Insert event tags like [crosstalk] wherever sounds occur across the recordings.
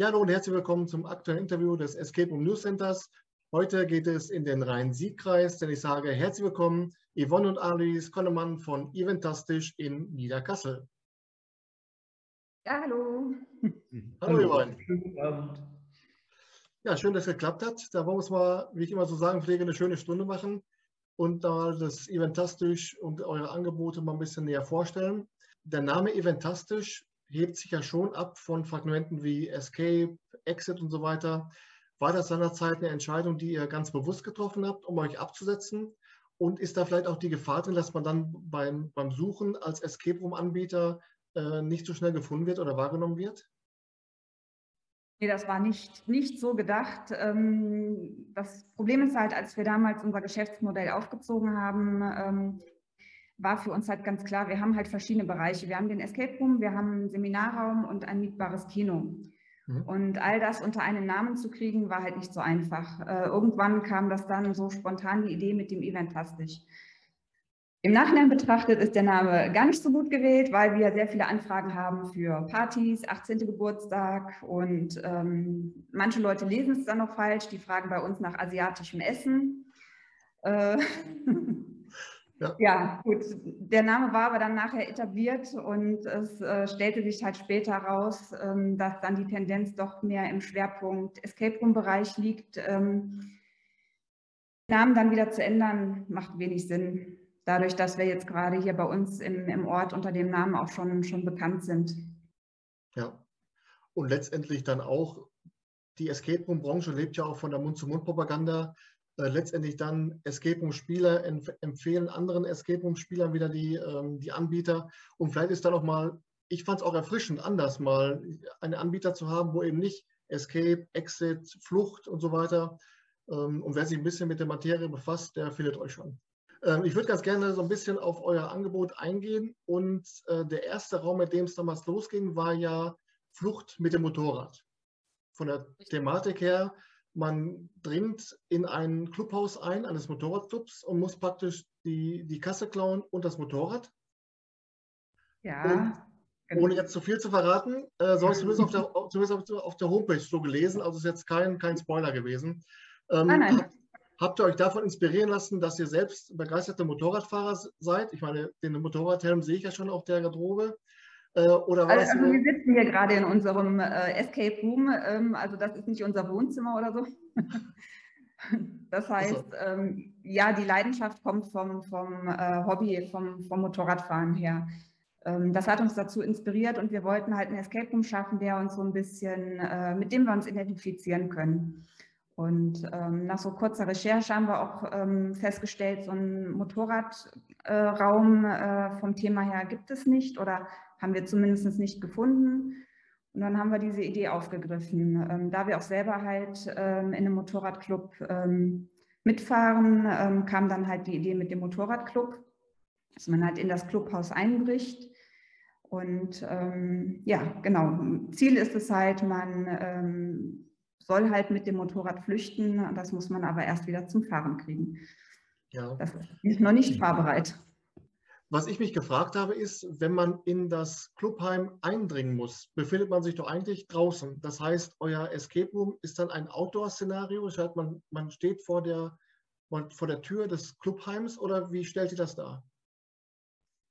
Ja, hallo und herzlich willkommen zum aktuellen Interview des Escape Room News Centers. Heute geht es in den Rhein-Sieg-Kreis, denn ich sage herzlich willkommen Yvonne und Alice Konnemann von Eventastisch in Niederkassel. Ja, hallo. [laughs] Hallo, Yvonne. Guten Abend. Ja, schön, dass es geklappt hat. Da wollen wir uns mal, wie ich immer so sagen pflege, eine schöne Stunde machen und da das Eventastisch und eure Angebote mal ein bisschen näher vorstellen. Der Name Eventastisch hebt sich ja schon ab von Fragmenten wie Escape, Exit und so weiter. War das seinerzeit eine Entscheidung, die ihr ganz bewusst getroffen habt, um euch abzusetzen? Und ist da vielleicht auch die Gefahr drin, dass man dann beim, beim Suchen als Escape Room-Anbieter äh, nicht so schnell gefunden wird oder wahrgenommen wird? Nee, das war nicht, nicht so gedacht. Ähm, das Problem ist halt, als wir damals unser Geschäftsmodell aufgezogen haben, ähm, war für uns halt ganz klar, wir haben halt verschiedene Bereiche. Wir haben den Escape Room, wir haben einen Seminarraum und ein mietbares Kino. Mhm. Und all das unter einen Namen zu kriegen, war halt nicht so einfach. Äh, irgendwann kam das dann so spontan die Idee mit dem Eventastisch. Im Nachhinein betrachtet ist der Name gar nicht so gut gewählt, weil wir sehr viele Anfragen haben für Partys, 18. Geburtstag und ähm, manche Leute lesen es dann noch falsch, die fragen bei uns nach asiatischem Essen. Äh, [laughs] Ja. ja. gut. Der Name war aber dann nachher etabliert und es äh, stellte sich halt später heraus, ähm, dass dann die Tendenz doch mehr im Schwerpunkt Escape Room-Bereich liegt. Ähm, Namen dann wieder zu ändern, macht wenig Sinn. Dadurch, dass wir jetzt gerade hier bei uns im, im Ort unter dem Namen auch schon, schon bekannt sind. Ja. Und letztendlich dann auch, die Escape Room-Branche lebt ja auch von der Mund-zu-Mund-Propaganda äh, letztendlich dann Escape Room-Spieler empfehlen anderen Escape Room-Spielern wieder die, ähm, die Anbieter. Und vielleicht ist da noch mal, ich fand es auch erfrischend, anders mal einen Anbieter zu haben, wo eben nicht Escape, Exit, Flucht und so weiter. Ähm, und wer sich ein bisschen mit der Materie befasst, der findet euch schon. Ähm, ich würde ganz gerne so ein bisschen auf euer Angebot eingehen. Und äh, der erste Raum, mit dem es damals losging, war ja Flucht mit dem Motorrad. Von der Thematik her man dringt in ein Clubhaus ein, eines Motorradclubs und muss praktisch die, die Kasse klauen und das Motorrad. Ja. Und genau. ohne jetzt zu viel zu verraten, äh, so ich zumindest, auf der, [laughs] zumindest auf der Homepage so gelesen, also ist jetzt kein, kein Spoiler gewesen. Ähm, nein, nein. Habt, [laughs] habt ihr euch davon inspirieren lassen, dass ihr selbst begeisterte Motorradfahrer seid? Ich meine, den Motorradhelm sehe ich ja schon auf der Garderobe. Äh, oder war also, also wir sitzen hier gerade in unserem äh, Escape Room, ähm, also das ist nicht unser Wohnzimmer oder so. [laughs] das heißt, ähm, ja, die Leidenschaft kommt vom, vom äh, Hobby, vom, vom Motorradfahren her. Ähm, das hat uns dazu inspiriert und wir wollten halt einen Escape Room schaffen, der uns so ein bisschen, äh, mit dem wir uns identifizieren können. Und ähm, nach so kurzer Recherche haben wir auch ähm, festgestellt, so einen Motorradraum äh, vom Thema her gibt es nicht oder haben wir zumindest nicht gefunden. Und dann haben wir diese Idee aufgegriffen. Ähm, da wir auch selber halt ähm, in einem Motorradclub ähm, mitfahren, ähm, kam dann halt die Idee mit dem Motorradclub, dass man halt in das Clubhaus einbricht. Und ähm, ja, genau. Ziel ist es halt, man ähm, soll halt mit dem Motorrad flüchten. Das muss man aber erst wieder zum Fahren kriegen. Ja. Das ist noch nicht fahrbereit. Was ich mich gefragt habe, ist, wenn man in das Clubheim eindringen muss, befindet man sich doch eigentlich draußen. Das heißt, euer Escape Room ist dann ein Outdoor-Szenario. Das heißt, man, man steht vor der, vor der Tür des Clubheims oder wie stellt ihr das dar?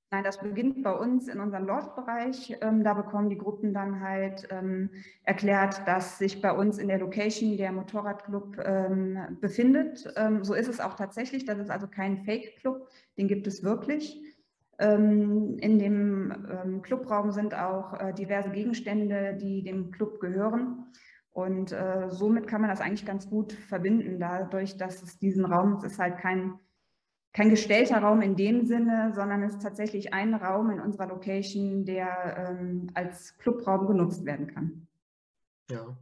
Nein, das beginnt bei uns in unserem Loft-Bereich. Ähm, da bekommen die Gruppen dann halt ähm, erklärt, dass sich bei uns in der Location der Motorradclub ähm, befindet. Ähm, so ist es auch tatsächlich. Das ist also kein Fake-Club, den gibt es wirklich. Ähm, in dem ähm, Clubraum sind auch äh, diverse Gegenstände, die dem Club gehören. Und äh, somit kann man das eigentlich ganz gut verbinden, dadurch, dass es diesen Raum, es ist halt kein, kein gestellter Raum in dem Sinne, sondern es ist tatsächlich ein Raum in unserer Location, der ähm, als Clubraum genutzt werden kann. Ja.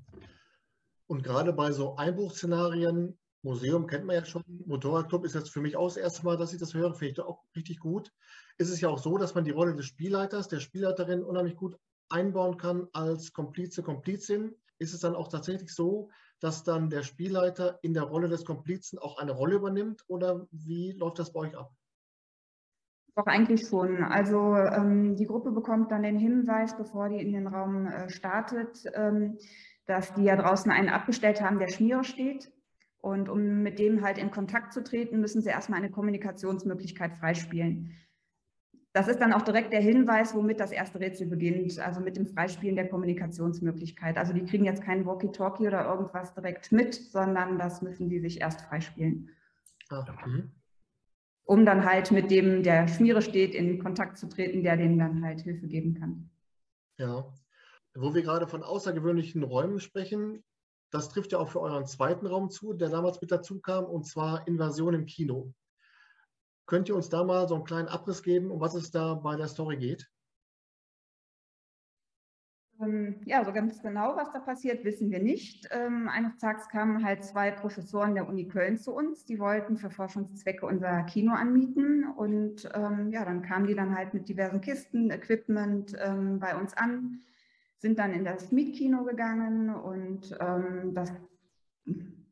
Und gerade bei so Einbruchszenarien Museum kennt man ja schon. Motorradclub ist jetzt für mich auch das erste Mal, dass ich das höre. Finde ich auch richtig gut. Ist es ja auch so, dass man die Rolle des Spielleiters, der Spielleiterin unheimlich gut einbauen kann als Komplize, Komplizin. Ist es dann auch tatsächlich so, dass dann der Spielleiter in der Rolle des Komplizen auch eine Rolle übernimmt oder wie läuft das bei euch ab? Doch, eigentlich schon. Also ähm, die Gruppe bekommt dann den Hinweis, bevor die in den Raum äh, startet. Ähm, dass die ja draußen einen abgestellt haben, der Schmiere steht. Und um mit dem halt in Kontakt zu treten, müssen sie erstmal eine Kommunikationsmöglichkeit freispielen. Das ist dann auch direkt der Hinweis, womit das erste Rätsel beginnt, also mit dem Freispielen der Kommunikationsmöglichkeit. Also die kriegen jetzt keinen Walkie-Talkie oder irgendwas direkt mit, sondern das müssen die sich erst freispielen. Ah, mhm. Um dann halt mit dem, der Schmiere steht, in Kontakt zu treten, der denen dann halt Hilfe geben kann. Ja, wo wir gerade von außergewöhnlichen Räumen sprechen, das trifft ja auch für euren zweiten Raum zu, der damals mit dazu kam, und zwar Invasion im Kino. Könnt ihr uns da mal so einen kleinen Abriss geben, um was es da bei der Story geht? Ähm, ja, so ganz genau, was da passiert, wissen wir nicht. Ähm, eines Tages kamen halt zwei Professoren der Uni Köln zu uns, die wollten für Forschungszwecke unser Kino anmieten und ähm, ja, dann kamen die dann halt mit diversen Kisten, Equipment bei uns an, sind dann in das Mietkino gegangen und ähm, das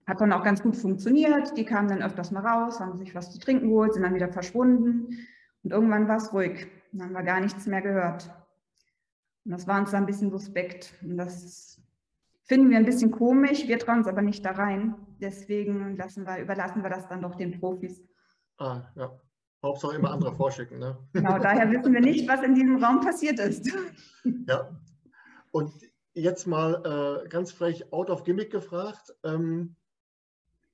hat dann auch ganz gut funktioniert. Die kamen dann öfters mal raus, haben sich was zu trinken geholt, sind dann wieder verschwunden. Und irgendwann war es ruhig. Dann haben wir gar nichts mehr gehört. Und das war uns dann ein bisschen suspekt. Und das finden wir ein bisschen komisch. Wir trauen uns aber nicht da rein. Deswegen lassen wir, überlassen wir das dann doch den Profis. Ah, ja. Hauptsache immer andere vorschicken, ne? Genau, daher wissen wir nicht, was in diesem Raum passiert ist. Ja. Und jetzt mal äh, ganz frech out of gimmick gefragt. Ähm,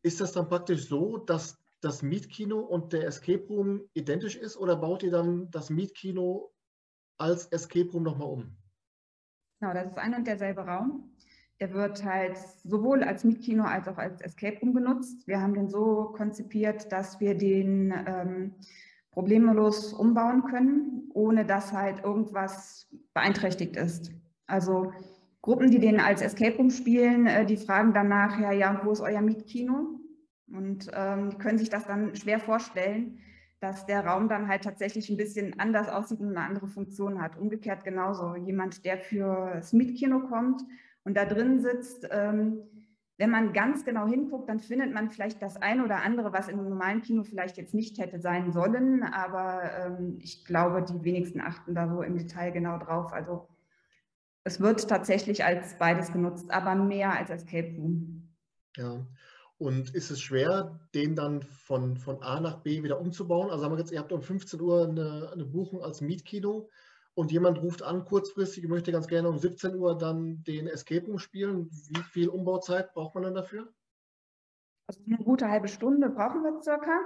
ist das dann praktisch so, dass das Mietkino und der Escape Room identisch ist oder baut ihr dann das Mietkino als Escape Room nochmal um? Genau, das ist ein und derselbe Raum. Der wird halt sowohl als Mietkino als auch als Escape Room genutzt. Wir haben den so konzipiert, dass wir den ähm, problemlos umbauen können, ohne dass halt irgendwas beeinträchtigt ist. Also Gruppen, die den als Escape Room spielen, äh, die fragen dann nachher, ja, wo ist euer Mietkino? Und ähm, die können sich das dann schwer vorstellen, dass der Raum dann halt tatsächlich ein bisschen anders aussieht und eine andere Funktion hat. Umgekehrt genauso. Jemand, der für das Mietkino kommt und da drin sitzt, ähm, wenn man ganz genau hinguckt, dann findet man vielleicht das eine oder andere, was im normalen Kino vielleicht jetzt nicht hätte sein sollen. Aber ähm, ich glaube, die wenigsten achten da so im Detail genau drauf. Also es wird tatsächlich als beides genutzt, aber mehr als Escape Room. Ja. Und ist es schwer, den dann von, von A nach B wieder umzubauen? Also haben wir jetzt, ihr habt um 15 Uhr eine, eine Buchung als Mietkino und jemand ruft an kurzfristig, möchte ganz gerne um 17 Uhr dann den Escape Room spielen. Wie viel Umbauzeit braucht man dann dafür? Also eine gute halbe Stunde brauchen wir circa.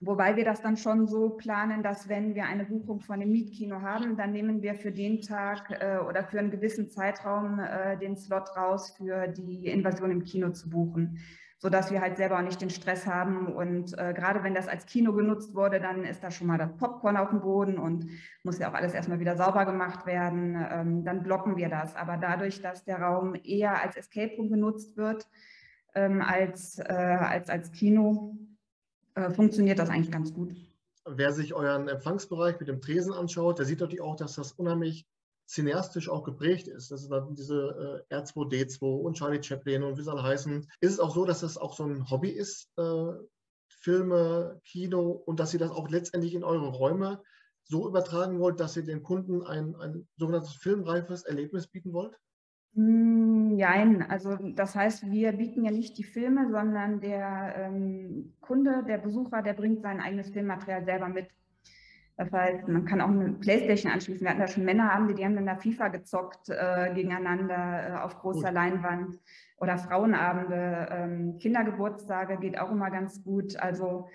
Wobei wir das dann schon so planen, dass wenn wir eine Buchung von dem Mietkino haben, dann nehmen wir für den Tag äh, oder für einen gewissen Zeitraum äh, den Slot raus, für die Invasion im Kino zu buchen, sodass wir halt selber auch nicht den Stress haben. Und äh, gerade wenn das als Kino genutzt wurde, dann ist da schon mal das Popcorn auf dem Boden und muss ja auch alles erstmal wieder sauber gemacht werden. Ähm, dann blocken wir das. Aber dadurch, dass der Raum eher als Escape Room genutzt wird ähm, als, äh, als als Kino, äh, funktioniert das eigentlich ganz gut. Wer sich euren Empfangsbereich mit dem Tresen anschaut, der sieht natürlich auch, dass das unheimlich cineastisch auch geprägt ist. Das ist dann diese äh, R2D2 und Charlie Chaplin und wie sie alle heißen. Ist es auch so, dass das auch so ein Hobby ist, äh, Filme, Kino und dass ihr das auch letztendlich in eure Räume so übertragen wollt, dass ihr den Kunden ein, ein sogenanntes filmreifes Erlebnis bieten wollt? Nein, also das heißt, wir bieten ja nicht die Filme, sondern der ähm, Kunde, der Besucher, der bringt sein eigenes Filmmaterial selber mit. Das heißt, man kann auch eine Playstation anschließen. Wir hatten da schon Männerabende, die haben dann da FIFA gezockt äh, gegeneinander äh, auf großer gut. Leinwand oder Frauenabende, ähm, Kindergeburtstage geht auch immer ganz gut. Also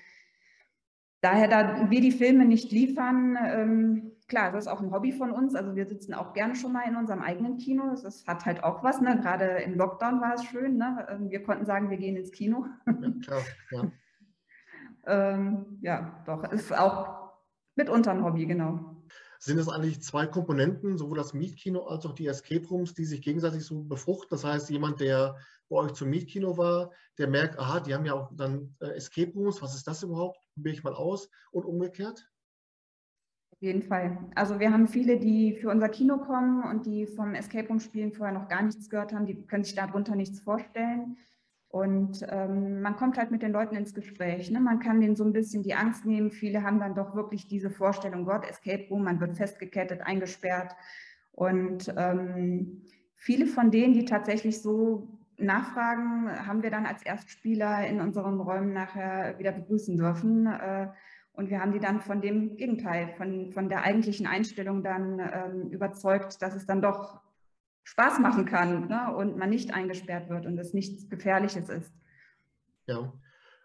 daher, da wir die Filme nicht liefern, ähm, klar, das ist auch ein Hobby von uns. Also wir sitzen auch gerne schon mal in unserem eigenen Kino. Das hat halt auch was. Ne? Gerade im Lockdown war es schön. Ne? Ähm, wir konnten sagen, wir gehen ins Kino. Ja, klar, ja. [laughs] ähm, ja, doch, ist auch mitunter ein Hobby, genau. Sind es eigentlich zwei Komponenten, sowohl das Mietkino als auch die Escape Rooms, die sich gegenseitig so befruchten? Das heißt, jemand, der bei euch zum Mietkino war, der merkt, aha, die haben ja auch dann äh, Escape Rooms, was ist das überhaupt? Probiere ich mal aus und umgekehrt? Auf jeden Fall. Also wir haben viele, die für unser Kino kommen und die vom Escape Room Spielen vorher noch gar nichts gehört haben, die können sich darunter nichts vorstellen. Und ähm, man kommt halt mit den Leuten ins Gespräch. Ne? Man kann denen so ein bisschen die Angst nehmen. Viele haben dann doch wirklich diese Vorstellung, Gott, Escape Room, man wird festgekettet, eingesperrt. Und ähm, viele von denen, die tatsächlich so nachfragen, haben wir dann als Erstspieler in unseren Räumen nachher wieder begrüßen dürfen. Äh, und wir haben die dann von dem Gegenteil, von, von der eigentlichen Einstellung dann ähm, überzeugt, dass es dann doch Spaß machen kann ne? und man nicht eingesperrt wird und es nichts Gefährliches ist. Ja,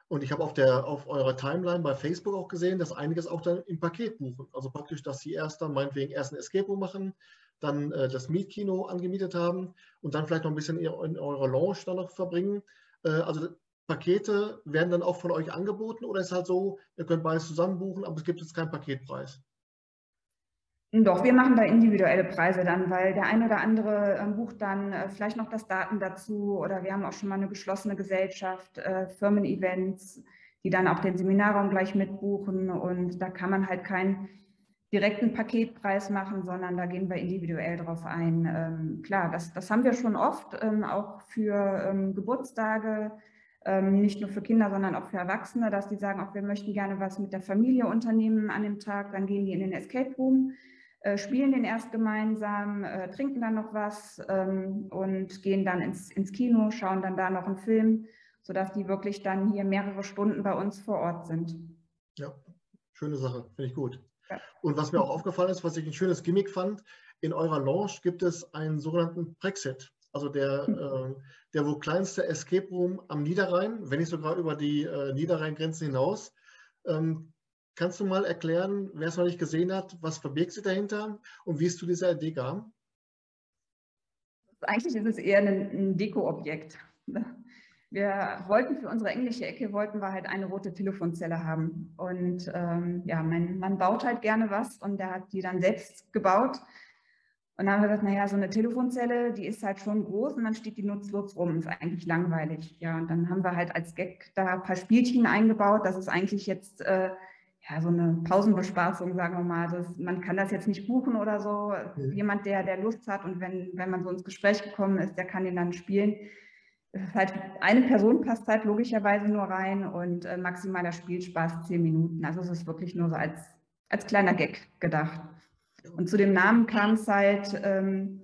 und ich habe auf, auf eurer Timeline bei Facebook auch gesehen, dass einiges auch dann im Paket buchen. Also praktisch, dass sie erst dann meinetwegen erst ein Escape Room machen, dann äh, das Mietkino angemietet haben und dann vielleicht noch ein bisschen in, in eurer Lounge dann noch verbringen. Äh, also Pakete werden dann auch von euch angeboten oder ist es halt so, ihr könnt beides zusammen buchen, aber es gibt jetzt keinen Paketpreis? Doch, wir machen da individuelle Preise dann, weil der eine oder andere äh, bucht dann äh, vielleicht noch das Daten dazu oder wir haben auch schon mal eine geschlossene Gesellschaft, äh, Firmen-Events, die dann auch den Seminarraum gleich mitbuchen und da kann man halt keinen direkten Paketpreis machen, sondern da gehen wir individuell drauf ein. Ähm, klar, das, das haben wir schon oft, ähm, auch für ähm, Geburtstage, ähm, nicht nur für Kinder, sondern auch für Erwachsene, dass die sagen, auch wir möchten gerne was mit der Familie unternehmen an dem Tag, dann gehen die in den Escape Room, äh, spielen den erst gemeinsam, äh, trinken dann noch was ähm, und gehen dann ins, ins Kino, schauen dann da noch einen Film, sodass die wirklich dann hier mehrere Stunden bei uns vor Ort sind. Ja, schöne Sache, finde ich gut. Ja. Und was mir auch aufgefallen ist, was ich ein schönes Gimmick fand, in eurer Lounge gibt es einen sogenannten Brexit. Also der, äh, der wohl kleinste Escape Room am Niederrhein, wenn nicht sogar über die äh, Niederrheingrenzen hinaus. Ähm, kannst du mal erklären, wer es noch nicht gesehen hat, was verbirgt sich dahinter und wie es zu dieser Idee kam? Eigentlich ist es eher ein, ein Deko-Objekt. Wir wollten für unsere englische Ecke, wollten wir halt eine rote Telefonzelle haben. Und ähm, ja, mein Mann baut halt gerne was und der hat die dann selbst gebaut. Und dann haben wir gesagt, naja, so eine Telefonzelle, die ist halt schon groß und dann steht die nutzlos rum. Ist eigentlich langweilig. Ja, und dann haben wir halt als Gag da ein paar Spielchen eingebaut. Das ist eigentlich jetzt äh, ja, so eine Pausenbespaßung, sagen wir mal. Das, man kann das jetzt nicht buchen oder so. Mhm. Jemand, der, der Lust hat und wenn, wenn man so ins Gespräch gekommen ist, der kann den dann spielen. Halt, eine Person passt halt logischerweise nur rein und äh, maximaler Spielspaß zehn Minuten. Also es ist wirklich nur so als, als kleiner Gag gedacht. Und zu dem Namen kam es halt ähm,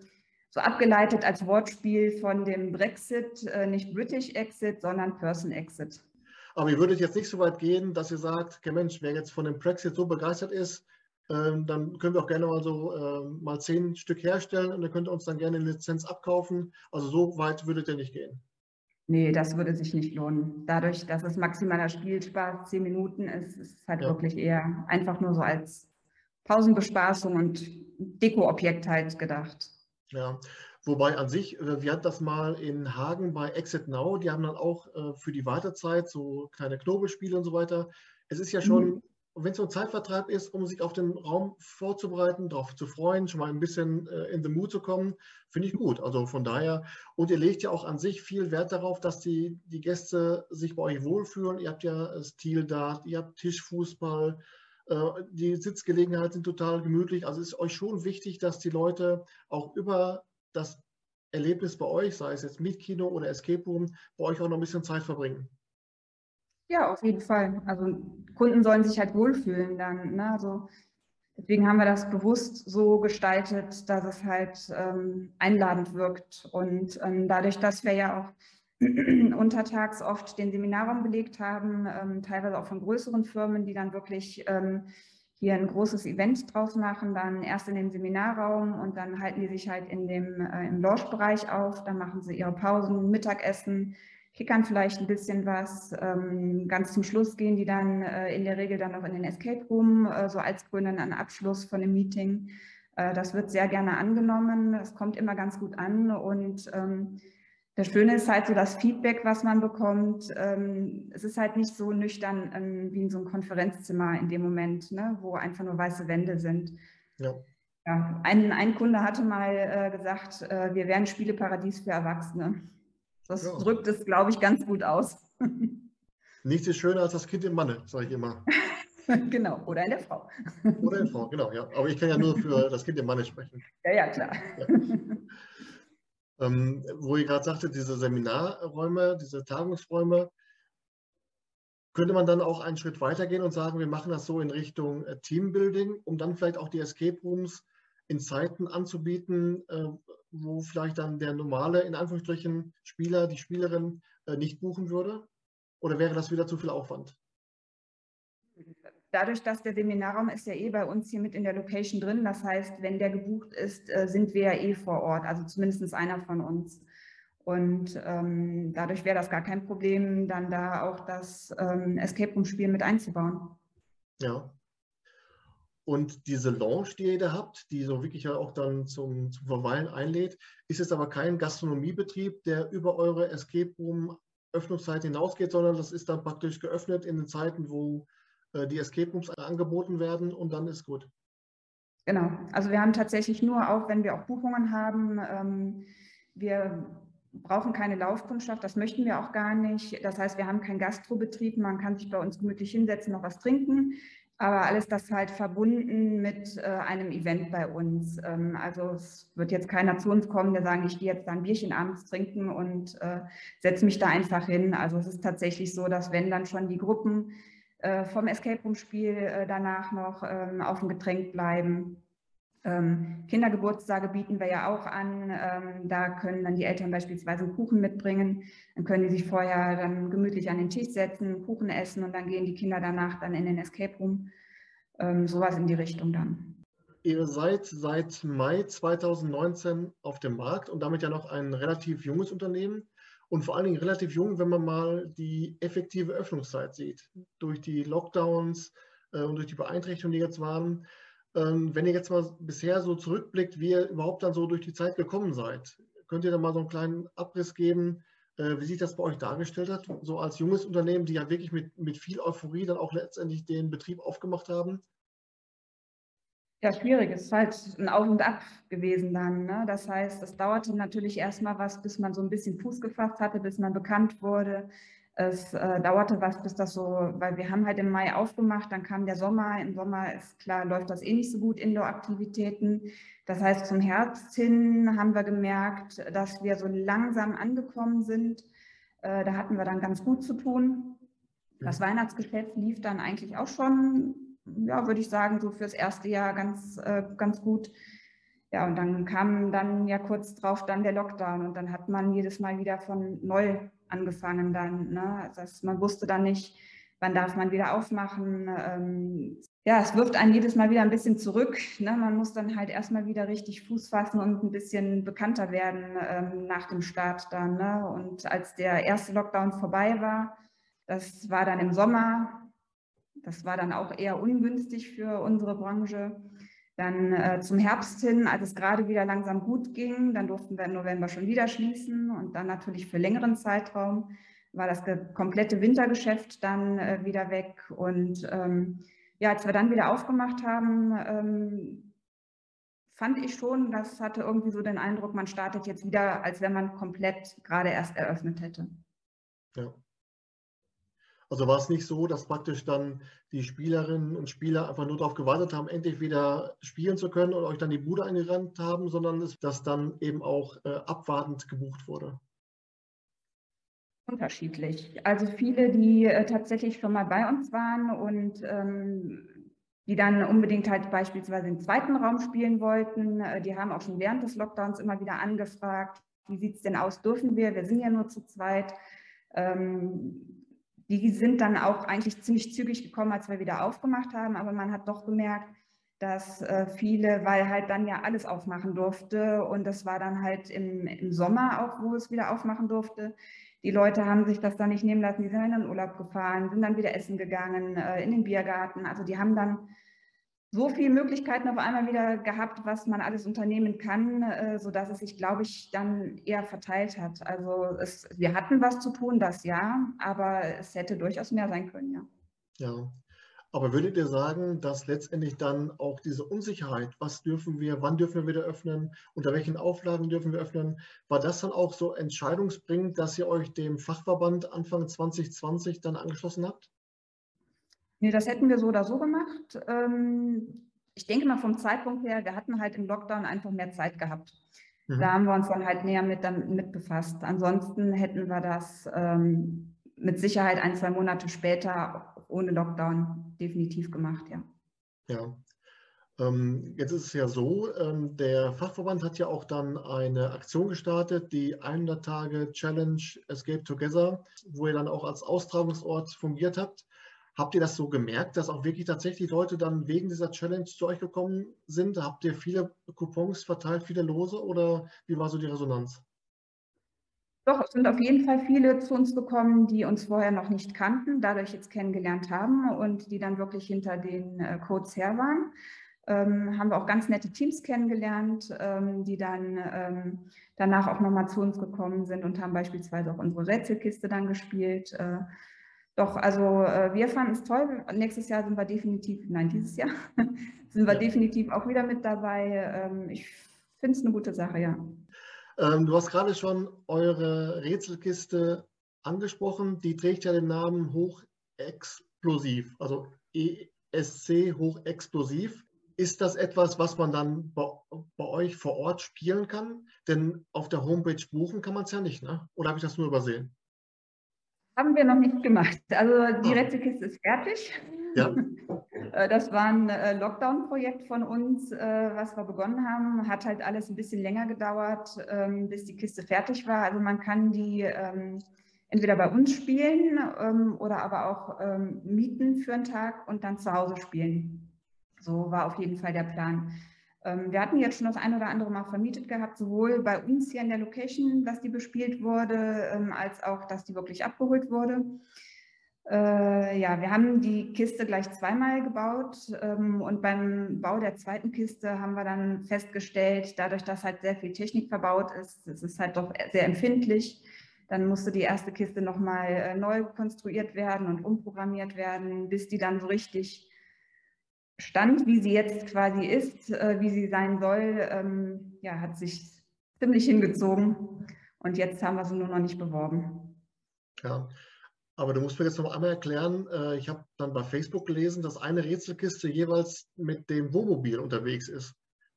so abgeleitet als Wortspiel von dem Brexit, äh, nicht British Exit, sondern Person Exit. Aber ihr würdet jetzt nicht so weit gehen, dass ihr sagt, okay Mensch, wer jetzt von dem Brexit so begeistert ist, ähm, dann können wir auch gerne mal so äh, mal zehn Stück herstellen und ihr könnt uns dann gerne eine Lizenz abkaufen. Also so weit würdet ihr nicht gehen. Nee, das würde sich nicht lohnen. Dadurch, dass es maximaler Spielspaß zehn Minuten ist, ist es halt ja. wirklich eher einfach nur so als Pausenbespaßung und Dekoobjekt halt gedacht. Ja, wobei an sich, äh, wir hatten das mal in Hagen bei Exit Now, die haben dann auch äh, für die Wartezeit so kleine Knobelspiele und so weiter. Es ist ja schon, mhm. wenn es so ein Zeitvertreib ist, um sich auf den Raum vorzubereiten, darauf zu freuen, schon mal ein bisschen äh, in the mood zu kommen, finde ich gut. Also von daher, und ihr legt ja auch an sich viel Wert darauf, dass die, die Gäste sich bei euch wohlfühlen. Ihr habt ja Stil da, ihr habt Tischfußball, die Sitzgelegenheiten sind total gemütlich. Also ist euch schon wichtig, dass die Leute auch über das Erlebnis bei euch, sei es jetzt Mietkino oder Escape Room, bei euch auch noch ein bisschen Zeit verbringen. Ja, auf jeden Fall. Also Kunden sollen sich halt wohlfühlen dann. Ne? Also deswegen haben wir das bewusst so gestaltet, dass es halt ähm, einladend wirkt. Und ähm, dadurch, dass wir ja auch [clears throat] untertags oft den Seminarraum belegt haben, ähm, teilweise auch von größeren Firmen, die dann wirklich ähm, hier ein großes Event draus machen, dann erst in den Seminarraum und dann halten die sich halt in dem, äh, im Lounge-Bereich auf, dann machen sie ihre Pausen, Mittagessen, kickern vielleicht ein bisschen was. Ähm, ganz zum Schluss gehen die dann äh, in der Regel dann noch in den Escape Room, äh, so als krönenden Abschluss von dem Meeting. Äh, das wird sehr gerne angenommen, es kommt immer ganz gut an und ähm, das Schöne ist halt so das Feedback, was man bekommt. Ähm, es ist halt nicht so nüchtern ähm, wie in so einem Konferenzzimmer in dem Moment, ne, wo einfach nur weiße Wände sind. Ja. ja ein, ein Kunde hatte mal äh, gesagt, äh, wir wären Spieleparadies für Erwachsene. Das ja. drückt es, glaube ich, ganz gut aus. [laughs] Nichts ist schöner als das Kind im Manne, sage ich immer. [laughs] genau, oder in der Frau. Oder in der Frau, genau, ja. Aber ich kann ja nur für das Kind im Manne sprechen. Ja, ja, klar. Ja. [laughs] Ähm, wo ihr gerade sagte, diese Seminarräume, diese Tagungsräume, könnte man dann auch einen Schritt weitergehen und sagen, wir machen das so in Richtung äh, Teambuilding, um dann vielleicht auch die Escape Rooms in Zeiten anzubieten, äh, wo vielleicht dann der normale, in Anführungsstrichen, Spieler, die Spielerin äh, nicht buchen würde? Oder wäre das wieder zu viel Aufwand? Dadurch, dass der Seminarraum ist ja eh bei uns hier mit in der Location drin. Das heißt, wenn der gebucht ist, äh, sind wir ja eh vor Ort, also zumindest einer von uns. Und ähm, dadurch wäre das gar kein Problem, dann da auch das ähm, Escape Room-Spiel mit einzubauen. Ja. Und diese Lounge, die ihr da habt, die so wirklich ja auch dann zum, zum Verweilen einlädt, ist es aber kein Gastronomiebetrieb, der über eure Escape Room Öffnungszeit hinausgeht, sondern das ist dann praktisch geöffnet in den Zeiten, wo die Escape Rooms angeboten werden und dann ist gut. Genau, also wir haben tatsächlich nur auch, wenn wir auch Buchungen haben, ähm, wir brauchen keine Laufkundschaft, das möchten wir auch gar nicht. Das heißt, wir haben keinen Gastrobetrieb, man kann sich bei uns gemütlich hinsetzen, noch was trinken, aber alles das halt verbunden mit äh, einem Event bei uns. Ähm, also es wird jetzt keiner zu uns kommen, der sagen, ich gehe jetzt da ein Bierchen abends trinken und äh, setze mich da einfach hin. Also es ist tatsächlich so, dass wenn dann schon die Gruppen äh, vom Escape Room Spiel äh, danach noch ähm, auf dem Getränk bleiben, ähm, Kindergeburtstage bieten wir ja auch an. Ähm, da können dann die Eltern beispielsweise einen Kuchen mitbringen. Dann können die sich vorher dann gemütlich an den Tisch setzen, Kuchen essen und dann gehen die Kinder danach dann in den Escape Room. Sowas in die Richtung dann. Ihr seid seit Mai 2019 auf dem Markt und damit ja noch ein relativ junges Unternehmen und vor allen Dingen relativ jung, wenn man mal die effektive Öffnungszeit sieht. Durch die Lockdowns äh, und durch die Beeinträchtigungen, die jetzt waren ähm, wenn ihr jetzt mal bisher so zurückblickt, wie ihr überhaupt dann so durch die Zeit gekommen seid, könnt ihr da mal so einen kleinen Abriss geben, äh, wie sich das bei euch dargestellt hat, so als junges Unternehmen, die ja wirklich mit, mit viel Euphorie dann auch letztendlich den Betrieb aufgemacht haben? Ja, schwierig. Es ist halt ein Auf und Ab gewesen dann. Ne? Das heißt, es dauerte natürlich erstmal was, bis man so ein bisschen Fuß gefasst hatte, bis man bekannt wurde, es äh, dauerte was, bis das so, weil wir haben halt im Mai aufgemacht, dann kam der Sommer. Im Sommer ist klar, läuft das eh nicht so gut, Indoor-Aktivitäten. Das heißt, zum Herbst hin haben wir gemerkt, dass wir so langsam angekommen sind. Äh, da hatten wir dann ganz gut zu tun. Das Weihnachtsgeschäft lief dann eigentlich auch schon, ja, würde ich sagen, so fürs erste Jahr ganz, äh, ganz gut. Ja, und dann kam dann ja kurz drauf dann der Lockdown und dann hat man jedes Mal wieder von neu angefangen dann. Ne? Das, man wusste dann nicht, wann darf man wieder aufmachen. Ähm, ja, es wirft einen jedes Mal wieder ein bisschen zurück. Ne? Man muss dann halt erstmal wieder richtig Fuß fassen und ein bisschen bekannter werden ähm, nach dem Start dann. Ne? Und als der erste Lockdown vorbei war, das war dann im Sommer, das war dann auch eher ungünstig für unsere Branche. Dann äh, zum Herbst hin, als es gerade wieder langsam gut ging, dann durften wir im November schon wieder schließen und dann natürlich für längeren Zeitraum war das komplette Wintergeschäft dann äh, wieder weg. Und ähm, ja, als wir dann wieder aufgemacht haben, ähm, fand ich schon, das hatte irgendwie so den Eindruck, man startet jetzt wieder, als wenn man komplett gerade erst eröffnet hätte. Ja. Also war es nicht so, dass praktisch dann die Spielerinnen und Spieler einfach nur darauf gewartet haben, endlich wieder spielen zu können und euch dann die Bude eingerannt haben, sondern dass dann eben auch äh, abwartend gebucht wurde? Unterschiedlich. Also viele, die äh, tatsächlich schon mal bei uns waren und ähm, die dann unbedingt halt beispielsweise im zweiten Raum spielen wollten, äh, die haben auch schon während des Lockdowns immer wieder angefragt, wie sieht es denn aus, dürfen wir? Wir sind ja nur zu zweit. Ähm, die sind dann auch eigentlich ziemlich zügig gekommen, als wir wieder aufgemacht haben, aber man hat doch gemerkt, dass äh, viele, weil halt dann ja alles aufmachen durfte und das war dann halt im, im Sommer auch, wo es wieder aufmachen durfte. Die Leute haben sich das dann nicht nehmen lassen, die sind in den Urlaub gefahren, sind dann wieder essen gegangen, äh, in den Biergarten. Also die haben dann so viele Möglichkeiten auf einmal wieder gehabt, was man alles unternehmen kann, äh, sodass es sich, glaube ich, dann eher verteilt hat. Also es, wir hatten was zu tun, das ja, aber es hätte durchaus mehr sein können, ja. Ja, aber würdet ihr sagen, dass letztendlich dann auch diese Unsicherheit, was dürfen wir, wann dürfen wir wieder öffnen, unter welchen Auflagen dürfen wir öffnen, war das dann auch so entscheidungsbringend, dass ihr euch dem Fachverband Anfang 2020 dann angeschlossen habt? Nee, das hätten wir so oder so gemacht. Ähm, ich denke mal vom Zeitpunkt her, wir hatten halt im Lockdown einfach mehr Zeit gehabt. Mhm. Da haben wir uns dann halt näher mit, mit befasst. Ansonsten hätten wir das ähm, mit Sicherheit ein, zwei Monate später ohne Lockdown definitiv gemacht, ja. Ja. Ähm, jetzt ist es ja so, ähm, der Fachverband hat ja auch dann eine Aktion gestartet, die 100 Tage Challenge Escape Together, wo ihr dann auch als Austragungsort fungiert habt. Habt ihr das so gemerkt, dass auch wirklich tatsächlich Leute dann wegen dieser Challenge zu euch gekommen sind? Habt ihr viele Coupons verteilt, viele Lose oder wie war so die Resonanz? Doch, es sind auf jeden Fall viele zu uns gekommen, die uns vorher noch nicht kannten, dadurch jetzt kennengelernt haben und die dann wirklich hinter den äh, Codes her waren. Ähm, haben wir auch ganz nette Teams kennengelernt, ähm, die dann ähm, danach auch nochmal zu uns gekommen sind und haben beispielsweise auch unsere Rätselkiste dann gespielt. Äh, doch, also äh, wir fanden es toll. Nächstes Jahr sind wir definitiv, nein, dieses Jahr [laughs] sind wir ja. definitiv auch wieder mit dabei. Ähm, ich finde es eine gute Sache, ja. Ähm, du hast gerade schon eure Rätselkiste angesprochen. Die trägt ja den Namen Hochexplosiv, also ESC Hochexplosiv. Ist das etwas, was man dann bei, bei, euch vor Ort spielen kann? Denn auf der Homepage buchen kann man es ja nicht, ne? oder habe ich das nur übersehen? Haben wir noch nicht gemacht. Also die ah. Rätselkiste ist fertig. Ja. [laughs] Äh, das war ein äh, Lockdown-Projekt von uns, äh, was wir begonnen haben. Hat halt alles ein bisschen länger gedauert, ähm, bis die Kiste fertig war. Also man kann die ähm, entweder bei uns spielen ähm, oder aber auch mieten für einen Tag und dann zu Hause spielen. So war auf jeden Fall der Plan. Wir hatten jetzt schon das ein oder andere Mal vermietet gehabt, sowohl bei uns hier in der Location, dass die bespielt wurde, als auch, dass die wirklich abgeholt wurde. Äh, ja, wir haben die Kiste gleich zweimal gebaut ähm, und beim Bau der zweiten Kiste haben wir dann festgestellt, dadurch, dass halt sehr viel Technik verbaut ist, es ist halt doch sehr empfindlich. Dann musste die erste Kiste nochmal äh, neu konstruiert werden und umprogrammiert werden, bis die dann so richtig stand, wie sie jetzt quasi ist, äh, wie sie sein soll, ähm, ja, hat sich ziemlich hingezogen. Und jetzt haben wir sie nur noch nicht beworben. Ja, aber du musst mir jetzt noch einmal erklären, äh, ich habe dann bei Facebook gelesen, dass eine Rätselkiste jeweils mit dem Wohnmobil unterwegs ist.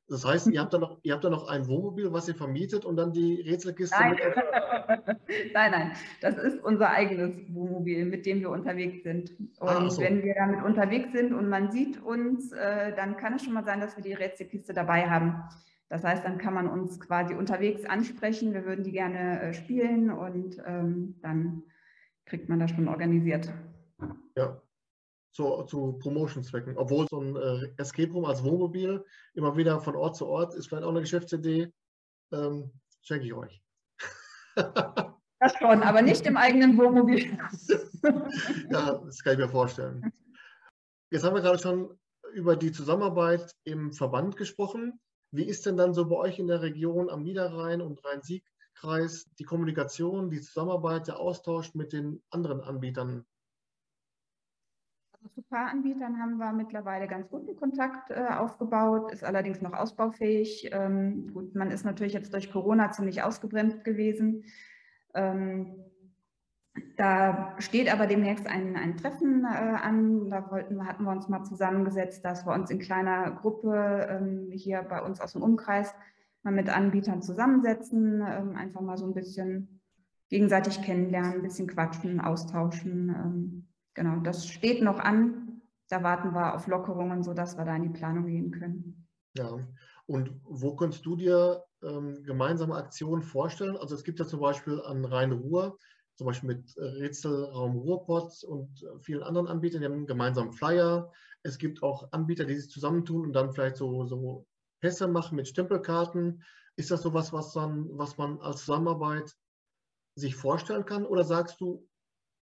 Das heißt, ihr habt da noch, ihr habt da noch ein Wohnmobil, was ihr vermietet und dann die Rätselkiste nein. [laughs] nein, nein, das ist unser eigenes Wohnmobil, mit dem wir unterwegs sind. Und ah, so. wenn wir damit unterwegs sind und man sieht uns, äh, dann kann es schon mal sein, dass wir die Rätselkiste dabei haben. Das heißt, dann kann man uns quasi unterwegs ansprechen. Wir würden die gerne äh, spielen und ähm, dann kriegt man das schon organisiert. Ja, zu, zu Promotion-Zwecken. Obwohl so ein äh, Escape Room als Wohnmobil immer wieder von Ort zu Ort ist vielleicht auch eine Geschäftsidee. Ähm, schenke ich euch. [laughs] das schon, aber nicht im eigenen Wohnmobil. [laughs] ja, das kann ich mir vorstellen. Jetzt haben wir gerade schon über die Zusammenarbeit im Verband gesprochen. Wie ist denn dann so bei euch in der Region am Niederrhein und Rhein-Sieg Kreis die Kommunikation, die Zusammenarbeit, der Austausch mit den anderen Anbietern? Zu Fahranbietern haben wir mittlerweile ganz guten Kontakt äh, aufgebaut, ist allerdings noch ausbaufähig. Ähm, gut, man ist natürlich jetzt durch Corona ziemlich ausgebremst gewesen. Ähm, da steht aber demnächst ein, ein Treffen äh, an. Da wollten, hatten wir uns mal zusammengesetzt, dass wir uns in kleiner Gruppe ähm, hier bei uns aus dem Umkreis mal mit Anbietern zusammensetzen, ähm, einfach mal so ein bisschen gegenseitig kennenlernen, ein bisschen quatschen, austauschen. Genau, das steht noch an. Da warten wir auf Lockerungen, sodass wir da in die Planung gehen können. Ja, und wo könntest du dir ähm, gemeinsame Aktionen vorstellen? Also es gibt ja zum Beispiel an Rhein-Ruhr, zum Beispiel mit Rätselraum Ruhrpott und vielen anderen Anbietern, die haben einen gemeinsamen Flyer. Es gibt auch Anbieter, die sich zusammentun und dann vielleicht so, so Pässe machen mit Stempelkarten. Ist das sowas, was, was man als Zusammenarbeit sich vorstellen kann? Oder sagst du,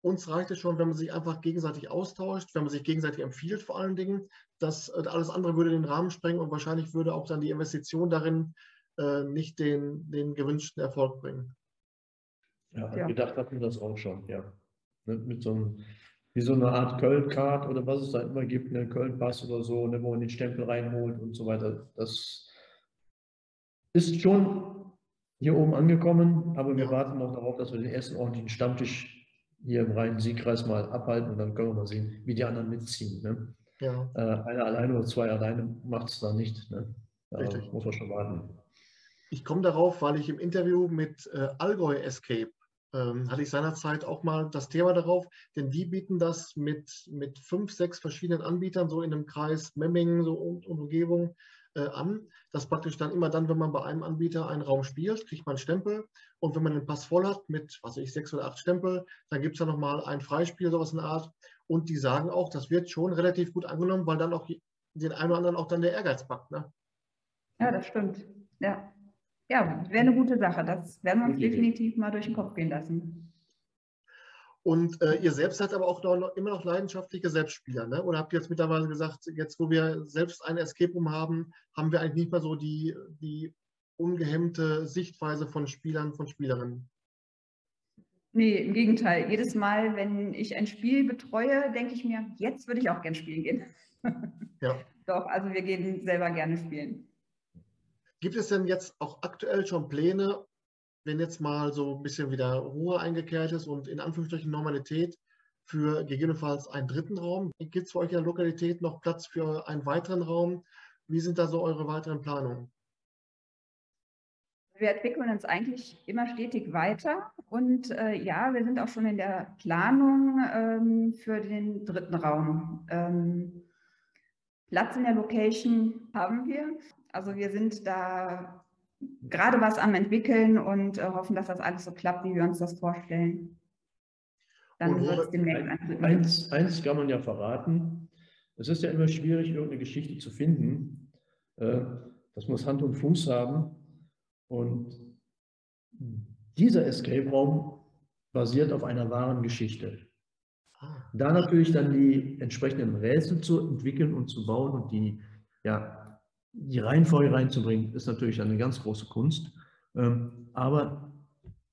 uns reicht es schon, wenn man sich einfach gegenseitig austauscht, wenn man sich gegenseitig empfiehlt vor allen Dingen. dass äh, alles andere würde den Rahmen sprengen und wahrscheinlich würde auch dann die Investition darin äh, nicht den, den gewünschten Erfolg bringen. Ja, ja, gedacht hatten wir das auch schon, ja. Mit, mit so einem wie so eine Art Köln-Card oder was es da immer gibt, einen Köln-Pass oder so, ne, wo man den Stempel reinholt und so weiter. Das ist schon hier oben angekommen, aber wir warten noch darauf, dass wir den ersten ordentlichen Stammtisch hier im Rhein-Sieg-Kreis mal abhalten und dann können wir mal sehen, wie die anderen mitziehen. Ne? Ja. Äh, einer alleine oder zwei alleine macht es da nicht. Ne? Da Richtig. muss man schon warten. Ich komme darauf, weil ich im Interview mit äh, Allgäu Escape ähm, hatte ich seinerzeit auch mal das Thema darauf, denn die bieten das mit, mit fünf, sechs verschiedenen Anbietern so in einem Kreis Memmingen so und, und Umgebung äh, an, dass praktisch dann immer dann, wenn man bei einem Anbieter einen Raum spielt, kriegt man einen Stempel und wenn man den Pass voll hat mit, was weiß ich, sechs oder acht Stempel, dann gibt es da nochmal ein Freispiel, sowas in der Art und die sagen auch, das wird schon relativ gut angenommen, weil dann auch den einen oder anderen auch dann der Ehrgeiz packt. Ne? Ja, das stimmt. Ja, ja wäre eine gute Sache. Das werden wir uns definitiv mal durch den Kopf gehen lassen. Und äh, ihr selbst seid aber auch noch, immer noch leidenschaftliche Selbstspieler, ne? Oder habt ihr jetzt mittlerweile gesagt, jetzt wo wir selbst ein Escape Room haben, haben wir eigentlich nicht mehr so die, die ungehemmte Sichtweise von Spielern, von Spielerinnen? Nee, im Gegenteil. Jedes Mal, wenn ich ein Spiel betreue, denke ich mir, jetzt würde ich auch gern spielen gehen. [laughs] Ja. Doch, also wir gehen selber gerne spielen. Gibt es denn jetzt auch aktuell schon Pläne, wenn jetzt mal so ein bisschen wieder Ruhe eingekehrt ist und in Anführungsstrichen Normalität für gegebenenfalls einen dritten Raum? Gibt es für euch in der Lokalität noch Platz für einen weiteren Raum? Wie sind da so eure weiteren Planungen? Wir entwickeln uns eigentlich immer stetig weiter und äh, ja, wir sind auch schon in der Planung ähm, für den dritten Raum. Ähm, Platz in der Location haben wir. Also wir sind da gerade was am entwickeln und äh, hoffen, dass das alles so klappt, wie wir uns das vorstellen. Dann wird es demnächst ein, eins, eins kann man ja verraten. Es ist ja immer schwierig, irgendeine Geschichte zu finden. Äh, das muss Hand und Fuß haben. Und dieser Escape-Raum basiert auf einer wahren Geschichte. Ah. Da natürlich dann die entsprechenden Rätsel zu entwickeln und zu bauen und die, ja, die Reihenfolge reinzubringen, ist natürlich eine ganz große Kunst. Ähm, aber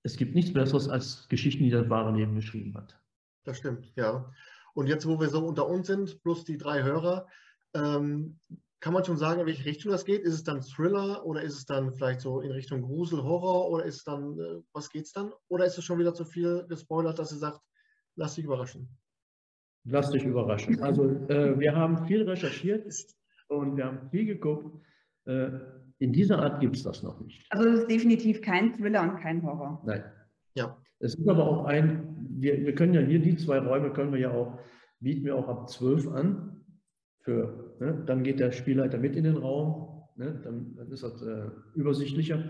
es gibt nichts Besseres als Geschichten, die das wahre Leben geschrieben hat. Das stimmt, ja. Und jetzt, wo wir so unter uns sind, plus die drei Hörer, ähm, kann man schon sagen, in welche Richtung das geht? Ist es dann Thriller oder ist es dann vielleicht so in Richtung Grusel, Horror oder ist es dann, äh, was geht's dann? Oder ist es schon wieder zu viel gespoilert, dass ihr sagt, lass dich überraschen? Lass dich überraschen. Also äh, wir haben viel recherchiert und wir haben viel geguckt. Äh, in dieser Art gibt es das noch nicht. Also es ist definitiv kein Thriller und kein Horror. Nein. Ja. Es ist aber auch ein, wir, wir können ja hier die zwei Räume können wir ja auch, bieten wir auch ab 12 an. Für, ne, dann geht der Spielleiter mit in den Raum, ne, dann, dann, ist das äh, übersichtlicher.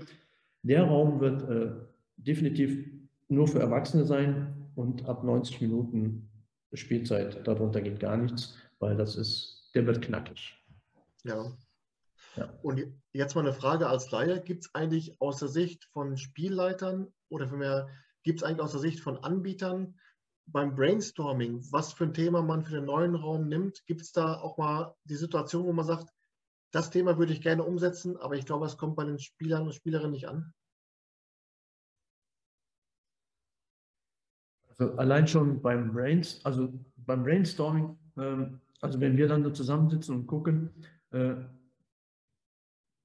Der Raum wird äh, definitiv nur für Erwachsene sein und ab 90 Minuten Spielzeit, darunter geht gar nichts, weil das ist, der wird knackig. Ja. ja. Und jetzt mal eine Frage als Laie, gibt es eigentlich aus der Sicht von Spielleitern oder vielmehr gibt es eigentlich aus der Sicht von Anbietern beim Brainstorming, was für ein Thema man für den neuen Raum nimmt, gibt es da auch mal die Situation, wo man sagt, das Thema würde ich gerne umsetzen, aber ich glaube, es kommt bei den Spielern und Spielerinnen nicht an? Also allein schon beim, Brains, also beim Brainstorming, ähm, also wenn wir dann so zusammensitzen und gucken, äh,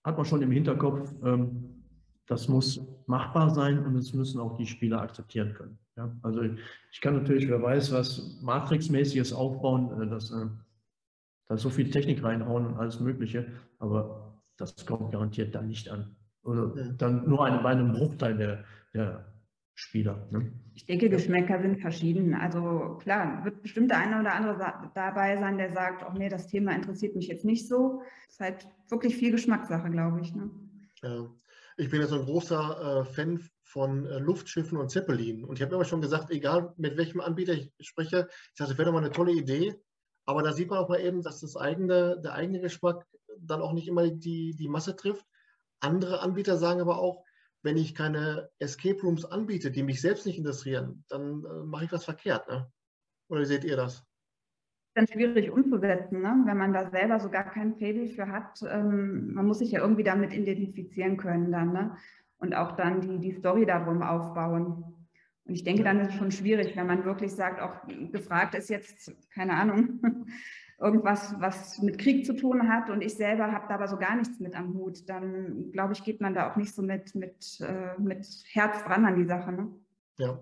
hat man schon im Hinterkopf, ähm, das muss machbar sein und es müssen auch die Spieler akzeptieren können. Ja, also ich kann natürlich, wer weiß, was Matrix-mäßiges aufbauen, äh, dass äh, da so viel Technik reinhauen und alles Mögliche, aber das kommt garantiert da nicht an. Oder dann nur eine, bei einem Bruchteil der, der Spieler. Ne? Ich denke, Geschmäcker sind verschieden. Also klar, wird bestimmt der eine oder andere dabei sein, der sagt, oh nee, das Thema interessiert mich jetzt nicht so. Das ist halt wirklich viel Geschmackssache, glaube ich. Ne? Ja. Ich bin ja so ein großer äh, Fan von äh, Luftschiffen und Zeppelin. Und ich habe immer schon gesagt, egal mit welchem Anbieter ich spreche, ich sage, das wäre doch mal eine tolle Idee. Aber da sieht man auch mal eben, dass das eigene, der eigene Geschmack dann auch nicht immer die, die Masse trifft. Andere Anbieter sagen aber auch, wenn ich keine Escape Rooms anbiete, die mich selbst nicht interessieren, dann äh, mache ich was verkehrt. Ne? Oder wie seht ihr das? dann schwierig umzusetzen, ne? wenn man da selber so gar kein Faible für hat. Ähm, man muss sich ja irgendwie damit identifizieren können dann ne? und auch dann die, die Story darum aufbauen. Und ich denke, dann ist es schon schwierig, wenn man wirklich sagt, auch gefragt ist jetzt, keine Ahnung, irgendwas, was mit Krieg zu tun hat und ich selber habe da aber so gar nichts mit am Hut, dann glaube ich, geht man da auch nicht so mit, mit, äh, mit Herz dran an die Sache. Ne? Ja,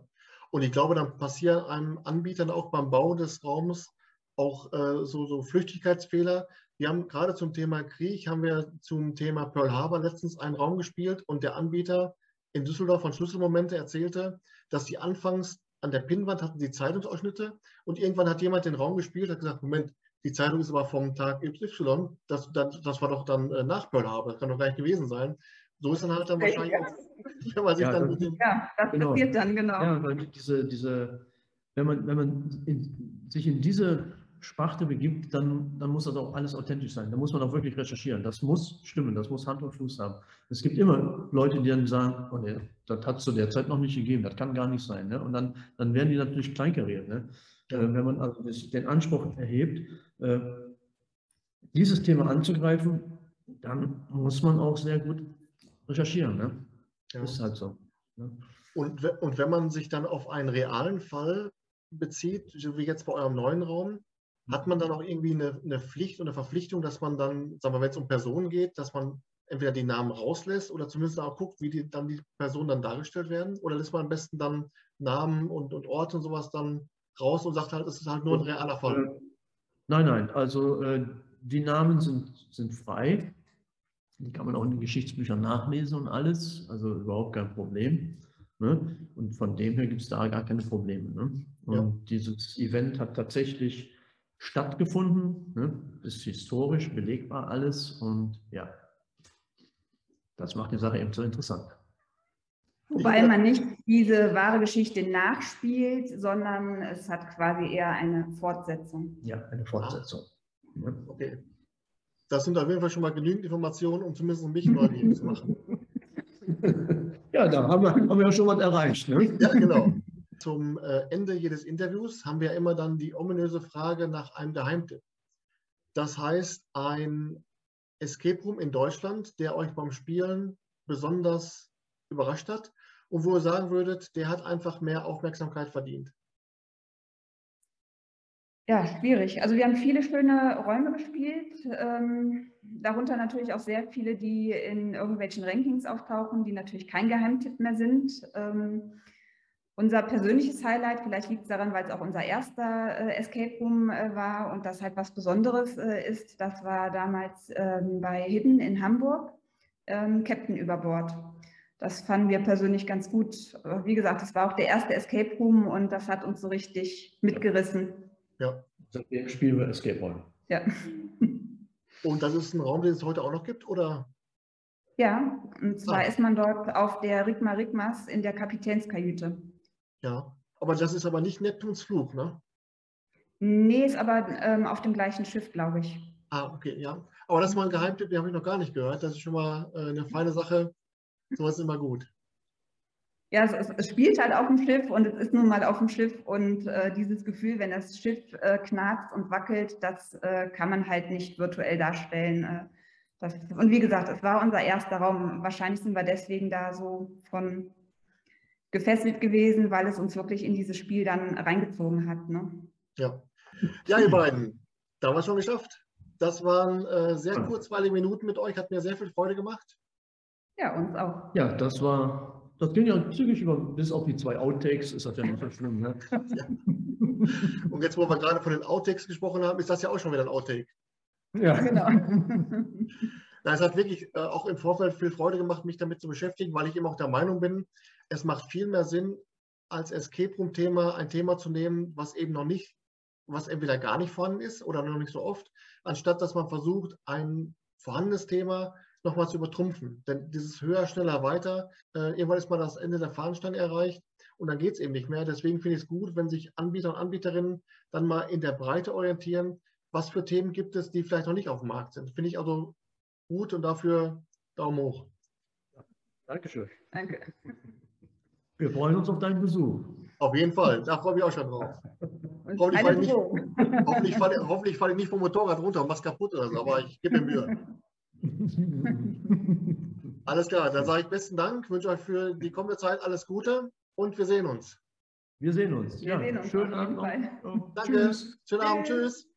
und ich glaube, dann passieren einem Anbietern auch beim Bau des Raumes auch äh, so, so Flüchtigkeitsfehler. Wir haben gerade zum Thema Krieg, haben wir zum Thema Pearl Harbor letztens einen Raum gespielt und der Anbieter in Düsseldorf von Schlüsselmomente erzählte, dass die anfangs an der Pinnwand hatten die Zeitungsausschnitte und irgendwann hat jemand den Raum gespielt, hat gesagt, Moment, die Zeitung ist aber vom Tag XY, das, das, das war doch dann äh, nach Pearl Harbor, das kann doch gar nicht gewesen sein. So ist dann halt dann wahrscheinlich ja. auch, [laughs] wenn man sich ja, dann dem... Ja, das genau. passiert dann, genau. Ja, weil diese, diese, wenn man, wenn man in, sich in diese Sparte begibt, dann, dann muss das auch alles authentisch sein. Da muss man auch wirklich recherchieren. Das muss stimmen, das muss Hand und Fuß haben. Es gibt immer Leute, die dann sagen, oh nee, das hat es zu der Zeit noch nicht gegeben, das kann gar nicht sein. Ne? Und dann, dann werden die natürlich kleinkariert. Ne? Äh, wenn man also den Anspruch erhebt, äh, dieses Thema anzugreifen, dann muss man auch sehr gut recherchieren. Ne? Ja. Ist halt so. Ne? Und, und wenn man sich dann auf einen realen Fall bezieht, so wie jetzt bei eurem neuen Raum, hat man dann auch irgendwie eine, eine Pflicht und eine Verpflichtung, dass man dann, sagen wir, wenn es um Personen geht, dass man entweder die Namen rauslässt oder zumindest auch guckt, wie die, dann die Personen dann dargestellt werden? Oder lässt man am besten dann Namen und, und Orte und sowas dann raus und sagt halt, es ist halt nur ein realer Fall? Nein, nein, also äh, die Namen sind, sind frei. Die kann man auch in den Geschichtsbüchern nachlesen und alles, also überhaupt kein Problem. Ne? Und von dem her gibt es da gar keine Probleme. Ne? Und ja. dieses Event hat tatsächlich stattgefunden, ne? ist historisch belegbar alles und ja, das macht die Sache eben so interessant. Wobei man nicht diese wahre Geschichte nachspielt, sondern es hat quasi eher eine Fortsetzung. Ja, eine Fortsetzung. Ja. Okay. Das sind auf jeden Fall schon mal genügend Informationen, um zumindest mich neugierig zu machen. [laughs] Ja, da haben wir, haben wir schon was erreicht. Ne? Ja, genau. Zum äh, Ende jedes Interviews haben wir ja immer dann die ominöse Frage nach einem Geheimtipp. Das heißt, ein Escape Room in Deutschland, der euch beim Spielen besonders überrascht hat und wo ihr sagen würdet, der hat einfach mehr Aufmerksamkeit verdient? Ja, schwierig. Also wir haben viele schöne Räume gespielt, ähm, darunter natürlich auch sehr viele, die in irgendwelchen Rankings auftauchen, die natürlich kein Geheimtipp mehr sind. Ähm, unser persönliches Highlight, vielleicht liegt es daran, weil es auch unser erster äh, Escape Room äh, war und das halt was Besonderes äh, ist, das war damals ähm, bei Hidden in Hamburg, ähm, Captain über Bord. Das fanden wir persönlich ganz gut. Wie gesagt, es war auch der erste Escape Room und das hat uns so richtig mitgerissen. Ja. Seitdem spielen wir Escape Room. Ja. [laughs] Und das ist ein Raum, den es heute auch noch gibt, oder? Ja, und zwar ah. ist man dort auf der Rigma Rigmas in der Kapitänskajüte. Ja, aber das ist aber nicht Neptuns Fluch, ne? Nee, ist aber ähm, auf dem gleichen Schiff, glaube ich. Ah, okay, ja. Aber das ist mal ein Geheimtipp, den habe ich noch gar nicht gehört. Das ist schon mal äh, eine feine Sache. Sowas ist immer gut. Ja, es, es, spielt halt auf dem Schiff und es ist nun mal auf dem Schiff und äh, dieses Gefühl, wenn das Schiff äh, knarzt und wackelt, das äh, kann man halt nicht virtuell darstellen. Äh, das, und wie gesagt, es war unser erster Raum. Wahrscheinlich sind wir deswegen da so von gefesselt gewesen, weil es uns wirklich in dieses Spiel dann reingezogen hat. Ne? Ja. ja, ihr beiden, da haben wir es schon geschafft. Das waren äh, sehr kurzweilige Minuten mit euch, hat mir sehr viel Freude gemacht. Ja, uns auch. Ja, das war, das ging ja zügig über, bis auf die zwei Outtakes, ist das ja nicht so schlimm. Ne? [laughs] Und jetzt, wo wir gerade von den Outtakes gesprochen haben, ist das ja auch schon wieder ein Outtake. Ja, genau. [laughs] Na, es hat wirklich äh, auch im Vorfeld viel Freude gemacht, mich damit zu beschäftigen, weil ich eben auch der Meinung bin, es macht viel mehr Sinn, als Escape Room-Thema ein Thema zu nehmen, was eben noch nicht, was entweder gar nicht vorhanden ist oder noch nicht so oft, anstatt dass man versucht, ein vorhandenes Thema nochmal zu übertrumpfen. Denn dieses höher, schneller, weiter, äh, irgendwann ist mal das Ende der Fahnensteine erreicht und dann geht es eben nicht mehr. Deswegen finde ich es gut, wenn sich Anbieter und Anbieterinnen dann mal in der Breite orientieren, was für Themen gibt es, die vielleicht noch nicht auf dem Markt sind. Finde ich also gut und dafür Daumen hoch. Dankeschön. Danke. Wir freuen uns auf deinen Besuch. Auf jeden Fall, da freue ich mich auch schon drauf. Hoffentlich falle, ich nicht, hoffentlich, falle, hoffentlich falle ich nicht vom Motorrad runter und mach's kaputt oder so, aber ich gebe mir Mühe. [laughs] [laughs] Alles klar, dann sage ich besten Dank, wünsche euch für die kommende Zeit alles Gute und wir sehen uns. Wir sehen uns. Wir ja, sehen uns schönen Abend. Danke. Tschüss. Schönen Abend. Tschüss.